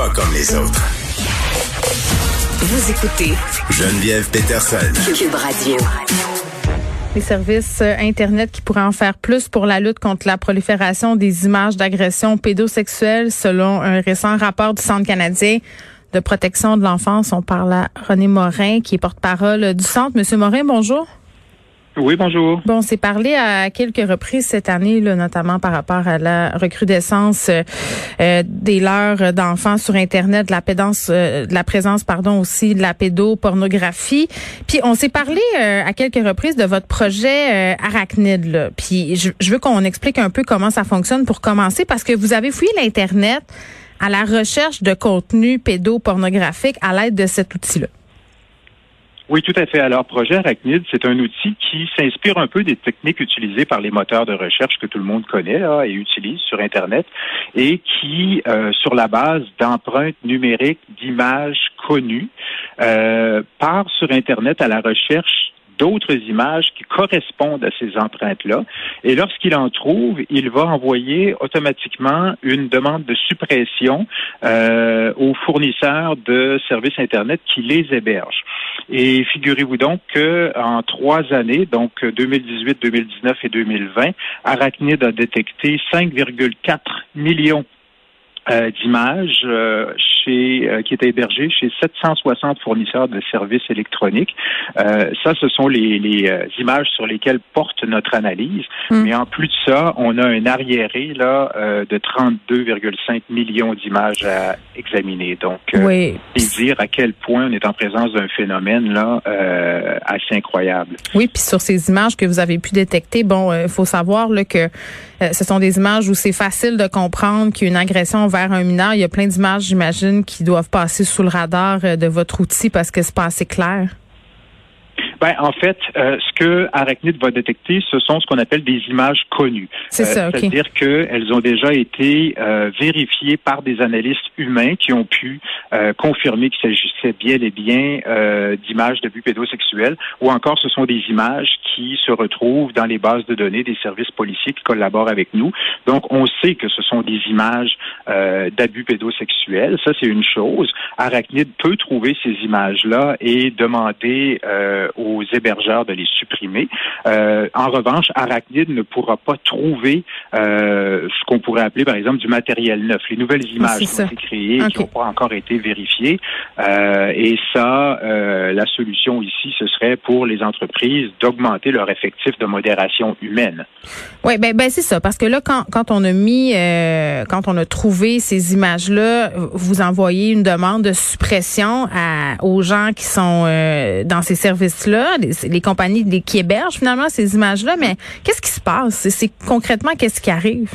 pas comme les autres. Vous écoutez Geneviève Peterson. Cube Radio. Les services euh, Internet qui pourraient en faire plus pour la lutte contre la prolifération des images d'agression pédosexuelles, selon un récent rapport du Centre canadien de protection de l'enfance. On parle à René Morin, qui est porte-parole du Centre. Monsieur Morin, bonjour. Oui, bonjour. Bon, on s'est parlé à quelques reprises cette année, là, notamment par rapport à la recrudescence euh, euh, des leurs d'enfants sur Internet, de la pédance, euh, de la présence, pardon, aussi de la pédopornographie. Puis on s'est parlé à quelques reprises de votre projet Arachnid. Là. Puis je, je veux qu'on explique un peu comment ça fonctionne pour commencer, parce que vous avez fouillé l'Internet à la recherche de contenu pédopornographique à l'aide de cet outil-là. Oui, tout à fait. Alors, Projet Arachnid, c'est un outil qui s'inspire un peu des techniques utilisées par les moteurs de recherche que tout le monde connaît et utilise sur Internet et qui, euh, sur la base d'empreintes numériques d'images connues, euh, part sur Internet à la recherche d'autres images qui correspondent à ces empreintes-là. Et lorsqu'il en trouve, il va envoyer automatiquement une demande de suppression euh, aux fournisseurs de services Internet qui les hébergent. Et figurez-vous donc que en trois années, donc 2018, 2019 et 2020, Arachnid a détecté 5,4 millions euh, d'images euh, chez euh, qui est hébergé chez 760 fournisseurs de services électroniques. ça, ce sont les, les images sur lesquelles porte notre analyse. Hmm. Mais en plus de ça, on a un arriéré là de 32,5 millions d'images à examiner. Donc, oui. dire à quel point on est en présence d'un phénomène là Oui, puis sur ces images que vous avez pu détecter, bon, il faut savoir là, que ce sont des images où c'est facile de comprendre qu'il y a une agression vers un mineur. Il y a plein d'images, j'imagine, qui doivent passer sous le radar euh, de votre outil parce que c'est pas assez clair. Ben, en fait, euh, ce que Arachnid va détecter, ce sont ce qu'on appelle des images connues. C'est ça, euh, C'est-à-dire qu'elles ont déjà été euh, vérifiées par des analystes humains qui ont pu confirmer qu'il s'agissait bien et bien d'images d'abus pédosexuels, ou encore ce sont des images qui se retrouvent dans les bases de données des services policiers qui collaborent avec nous. Donc, on sait que ce sont des images d'abus pédosexuels. Ça, c'est une chose. Arachnid peut trouver ces images-là et demander aux aux hébergeurs de les supprimer. Euh, en revanche, Arachnid ne pourra pas trouver euh, ce qu'on pourrait appeler, par exemple, du matériel neuf. Les nouvelles images qui ont été créées, qui n'ont pas encore été vérifiées. Euh, et ça, la solution ici, ce serait pour les entreprises d'augmenter leur effectif de modération humaine. Oui, ben, ben c'est ça. Parce que là, quand, quand on a mis, quand on a trouvé ces images-là, vous envoyez une demande de suppression à, aux gens qui sont dans ces services-là les, compagnies qui hébergent finalement ces images-là, mais qu'est-ce qui se passe? C'est concrètement qu'est-ce qui arrive?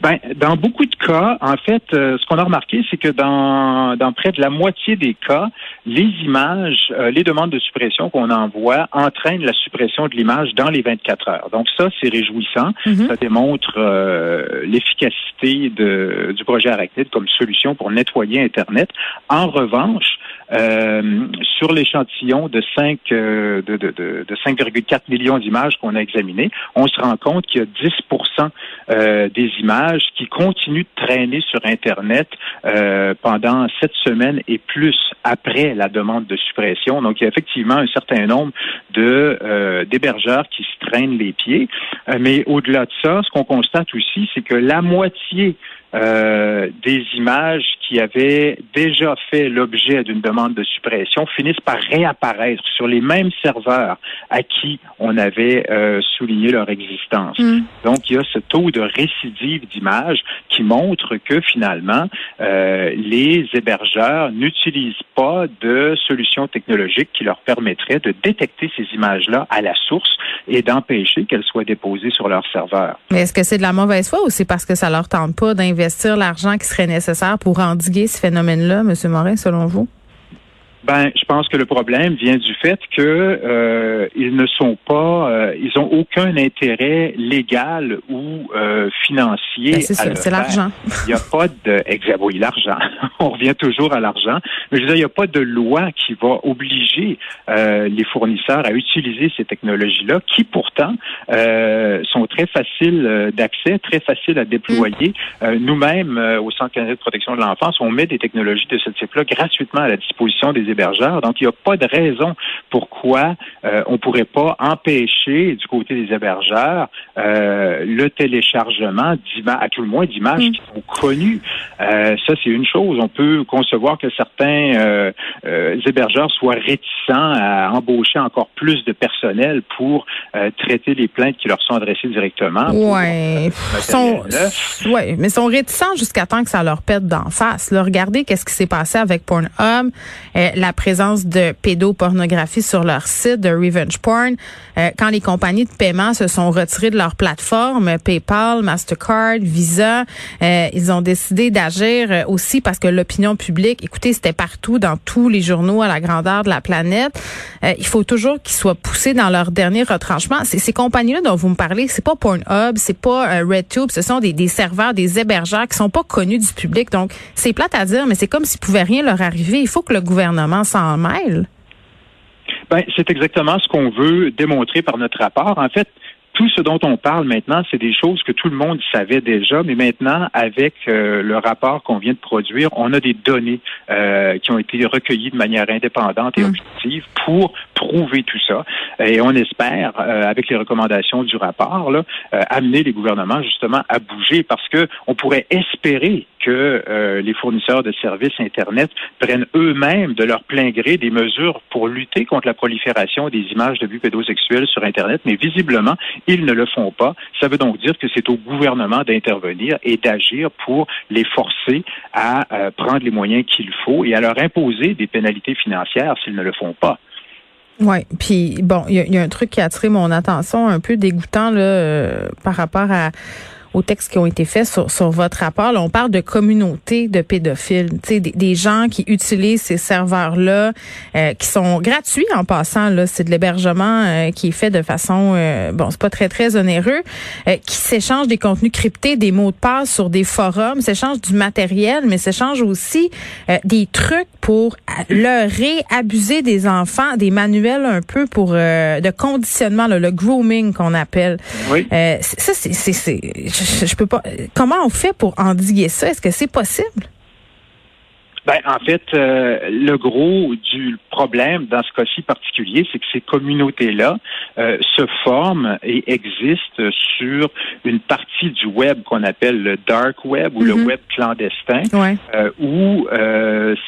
Ben, dans beaucoup de cas, en fait, euh, ce qu'on a remarqué, c'est que dans, dans près de la moitié des cas, les images, euh, les demandes de suppression qu'on envoie entraînent la suppression de l'image dans les 24 heures. Donc ça, c'est réjouissant. Mm-hmm. Ça démontre euh, l'efficacité du projet Arachnid comme solution pour nettoyer Internet. En revanche, sur l'échantillon de 5 de, de, de, de 5,4 millions d'images qu'on a examinées, on se rend compte qu'il y a 10 des images qui continuent de traîner sur Internet euh, pendant sept semaines et plus après la demande de suppression. Donc, il y a effectivement un certain nombre de euh, d'hébergeurs qui se traînent les pieds. Euh, mais au-delà de ça, ce qu'on constate aussi, c'est que la moitié euh, des images qui avaient déjà fait l'objet d'une demande de suppression finissent par réapparaître sur les mêmes serveurs à qui on avait euh, souligné leur existence. Mm. Donc, il y a ce taux de récidive d'images qui montre que finalement, euh, les hébergeurs n'utilisent pas de solutions technologiques qui leur permettraient de détecter ces images-là à la source et d'empêcher qu'elles soient déposées sur leur serveur. Mais est-ce que c'est de la mauvaise foi ou c'est parce que ça leur tente pas d'investir l'argent qui serait nécessaire pour endiguer ce phénomène-là, M. Morin, selon vous? Ben, je pense que le problème vient du fait que euh, ils ne sont pas, euh, ils ont aucun intérêt légal ou euh, financier. Ben, c'est l'argent. Il n'y a pas de, exact, oui, l'argent. On revient toujours à l'argent. Mais je veux dire, il n'y a pas de loi qui va obliger euh, les fournisseurs à utiliser ces technologies-là, qui pourtant euh, sont très faciles d'accès, très faciles à déployer. Mm. Nous-mêmes, au Centre canadien de protection de l'enfance, on met des technologies de ce type-là gratuitement à la disposition des hébergeurs. Donc, il n'y a pas de raison pourquoi euh, on ne pourrait pas empêcher du côté des hébergeurs euh, le téléchargement d'images, à tout le moins d'images mm. qui sont connues. Euh, ça, c'est une chose. On peut concevoir que certains hébergeurs soient réticents à embaucher encore plus de personnel pour traiter les plaintes qui leur sont adressées directement. Ouais, sont, ouais, mais sont réticents jusqu'à temps que ça leur pète d'en face. regardez qu'est-ce qui s'est passé avec Pornhub, la présence de pédopornographie sur leur site de Revenge Porn, euh, quand les compagnies de paiement se sont retirées de leur plateforme, PayPal, Mastercard, Visa, euh, ils ont décidé d'agir euh, aussi parce que l'opinion publique, écoutez, c'était partout dans tous les journaux à la grandeur de la planète. il faut toujours qu'ils soient poussés dans leur dernier retranchement. Ces compagnies-là dont vous me parlez, c'est pas Pornhub, c'est pas RedTube, ce sont des, des serveurs, des hébergeurs qui sont pas connus du public. Donc, c'est plate à dire, mais c'est comme s'il pouvait rien leur arriver. Il faut que le gouvernement s'en mêle? Ben, c'est exactement ce qu'on veut démontrer par notre rapport. En fait, tout ce dont on parle maintenant, c'est des choses que tout le monde savait déjà, mais maintenant, avec euh, le rapport qu'on vient de produire, on a des données euh, qui ont été recueillies de manière indépendante et mmh. objective pour prouver tout ça. Et on espère, euh, avec les recommandations du rapport, là, amener les gouvernements justement à bouger parce que on pourrait espérer que euh, les fournisseurs de services Internet prennent eux-mêmes de leur plein gré des mesures pour lutter contre la prolifération des images de vues pédosexuelles sur Internet, mais visiblement, ils ne le font pas. Ça veut donc dire que c'est au gouvernement d'intervenir et d'agir pour les forcer à euh, prendre les moyens qu'il faut et à leur imposer des pénalités financières s'ils ne le font pas. Oui, puis bon, il y, a un truc qui a attiré mon attention un peu dégoûtant là, euh, par rapport à aux textes qui ont été faits sur, sur votre rapport. Là, on parle de communauté de pédophiles, des, des gens qui utilisent ces serveurs-là, euh, qui sont gratuits en passant. Là, c'est de l'hébergement euh, qui est fait de façon, euh, bon, c'est pas très très onéreux, qui s'échangent des contenus cryptés, des mots de passe sur des forums, s'échangent du matériel, mais s'échangent aussi des trucs pour leurrer, abuser des enfants, des manuels un peu pour de conditionnement, le grooming qu'on appelle. Oui. ça, c'est Comment on fait pour endiguer ça? Est-ce que c'est possible? Ben, en fait, euh, le gros du problème dans ce cas-ci particulier, c'est que ces communautés-là euh, se forment et existent sur une partie du web qu'on appelle le dark web ou le mm-hmm. web clandestin, euh, où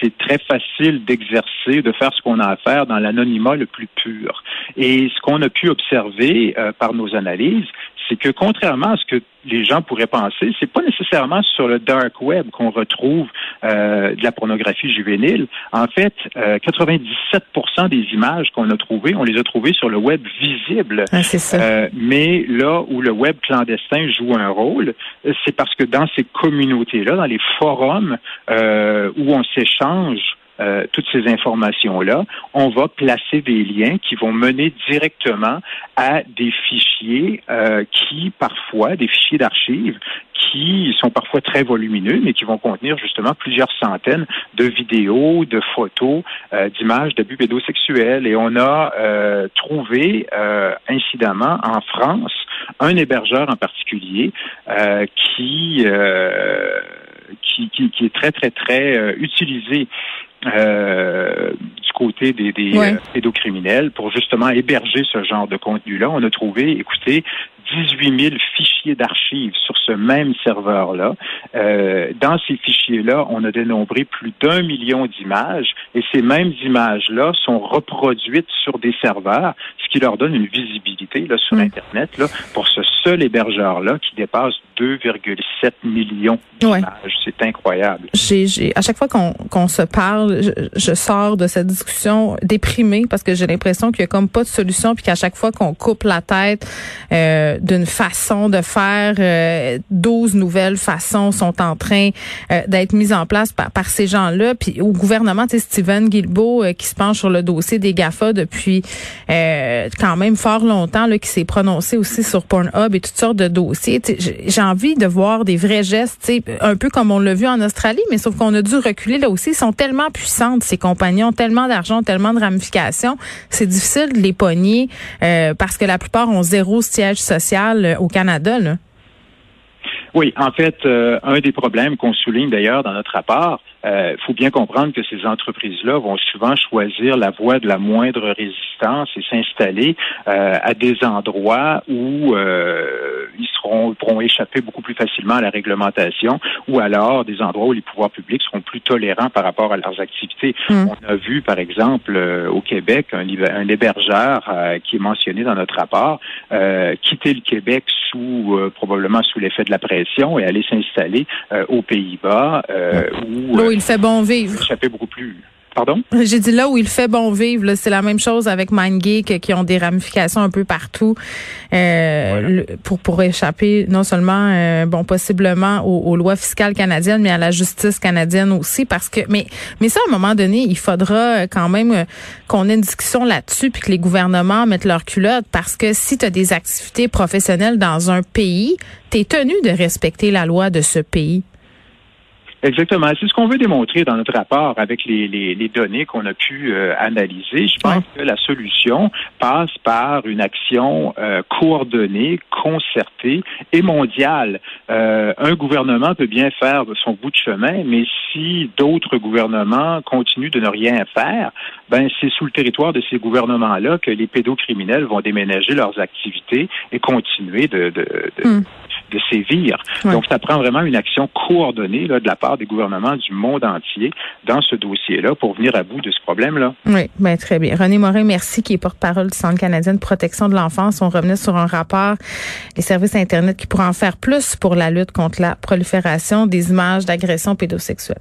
c'est très facile d'exercer, de faire ce qu'on a à faire dans l'anonymat le plus pur. Et ce qu'on a pu observer par nos analyses, c'est que contrairement à ce que les gens pourraient penser, c'est pas nécessairement sur le dark web qu'on retrouve euh, de la pornographie juvénile. En fait, 97% euh, des images qu'on a trouvées, on les a trouvées sur le web visible. Ah, ça. Euh, mais là où le web clandestin joue un rôle, c'est parce que dans ces communautés-là, dans les forums où on s'échange euh, toutes ces informations-là, on va placer des liens qui vont mener directement à des fichiers euh, qui, parfois, des fichiers d'archives qui sont parfois très volumineux, mais qui vont contenir justement plusieurs centaines de vidéos, de photos, euh, d'images d'abus pédosexuels. Et on a trouvé, incidemment, en France, un hébergeur en particulier qui, qui, qui, qui, est très, très, très utilisé euh, du côté des, des euh, pédocriminels pour justement héberger ce genre de contenu-là. On a trouvé, écoutez, 18 000 fichiers d'archives sur ce même serveur-là. Euh, dans ces fichiers-là, on a dénombré plus d'un million d'images et ces mêmes images-là sont reproduites sur des serveurs, ce qui leur donne une visibilité là, sur mm. Internet là, pour ce seul hébergeur-là qui dépasse 2,7 millions d'images. C'est incroyable. J'ai, à chaque fois qu'on se parle, je, sors de cette discussion déprimée parce que j'ai l'impression qu'il n'y a comme pas de solution puis qu'à chaque fois qu'on coupe la tête, euh, d'une façon de faire. Euh, 12 nouvelles façons sont en train euh, d'être mises en place par, par ces gens-là. Puis au gouvernement, tu sais, Steven Guilbeault, qui se penche sur le dossier des GAFA depuis quand même fort longtemps, là, qui s'est prononcé aussi sur Pornhub et toutes sortes de dossiers. J'ai envie de voir des vrais gestes, un peu comme on l'a vu en Australie, mais sauf qu'on a dû reculer là aussi. Ils sont tellement puissantes, ces compagnons, tellement d'argent, tellement de ramifications. C'est difficile de les pogner euh, parce que la plupart ont zéro siège social euh, au Canada. Là. Oui, en fait, euh, un des problèmes qu'on souligne d'ailleurs dans notre rapport, il euh, faut bien comprendre que ces entreprises-là vont souvent choisir la voie de la moindre résistance et s'installer euh, à des endroits où ils seront pourront échapper beaucoup plus facilement à la réglementation, ou alors des endroits où les pouvoirs publics seront plus tolérants par rapport à leurs activités. Hmm. On a vu, par exemple, au Québec, un, un hébergeur qui est mentionné dans notre rapport quitter le Québec sous probablement sous l'effet de la pression et aller s'installer euh, aux Pays-Bas euh, où, euh, il fait bon vivre. fait beaucoup plus. Pardon? J'ai dit là où il fait bon vivre, c'est la même chose avec MindGeek qui ont des ramifications un peu partout pour pour échapper non seulement bon possiblement aux, lois fiscales canadiennes mais à la justice canadienne aussi parce que mais mais ça à un moment donné il faudra quand même qu'on ait une discussion là-dessus puis que les gouvernements mettent leur culotte parce que si tu as des activités professionnelles dans un pays tu tenu de respecter la loi de ce pays. Exactement. C'est ce qu'on veut démontrer dans notre rapport avec les, les, données qu'on a pu euh, analyser. Je pense que la solution passe par une action euh, coordonnée, concertée et mondiale. Euh, un gouvernement peut bien faire son bout de chemin, mais si d'autres gouvernements continuent de ne rien faire, ben c'est sous le territoire de ces gouvernements-là que les pédocriminels vont déménager leurs activités et continuer de, de, de, hmm. De sévir. Donc, ça prend vraiment une action coordonnée là, de la part des gouvernements du monde entier dans ce dossier-là pour venir à bout de ce problème-là. Oui, ben, très bien. René Morin, merci, qui est porte-parole du Centre canadien de protection de l'enfance. On revenait sur un rapport, les services Internet qui pourraient en faire plus pour la lutte contre la prolifération des images d'agressions pédosexuelles.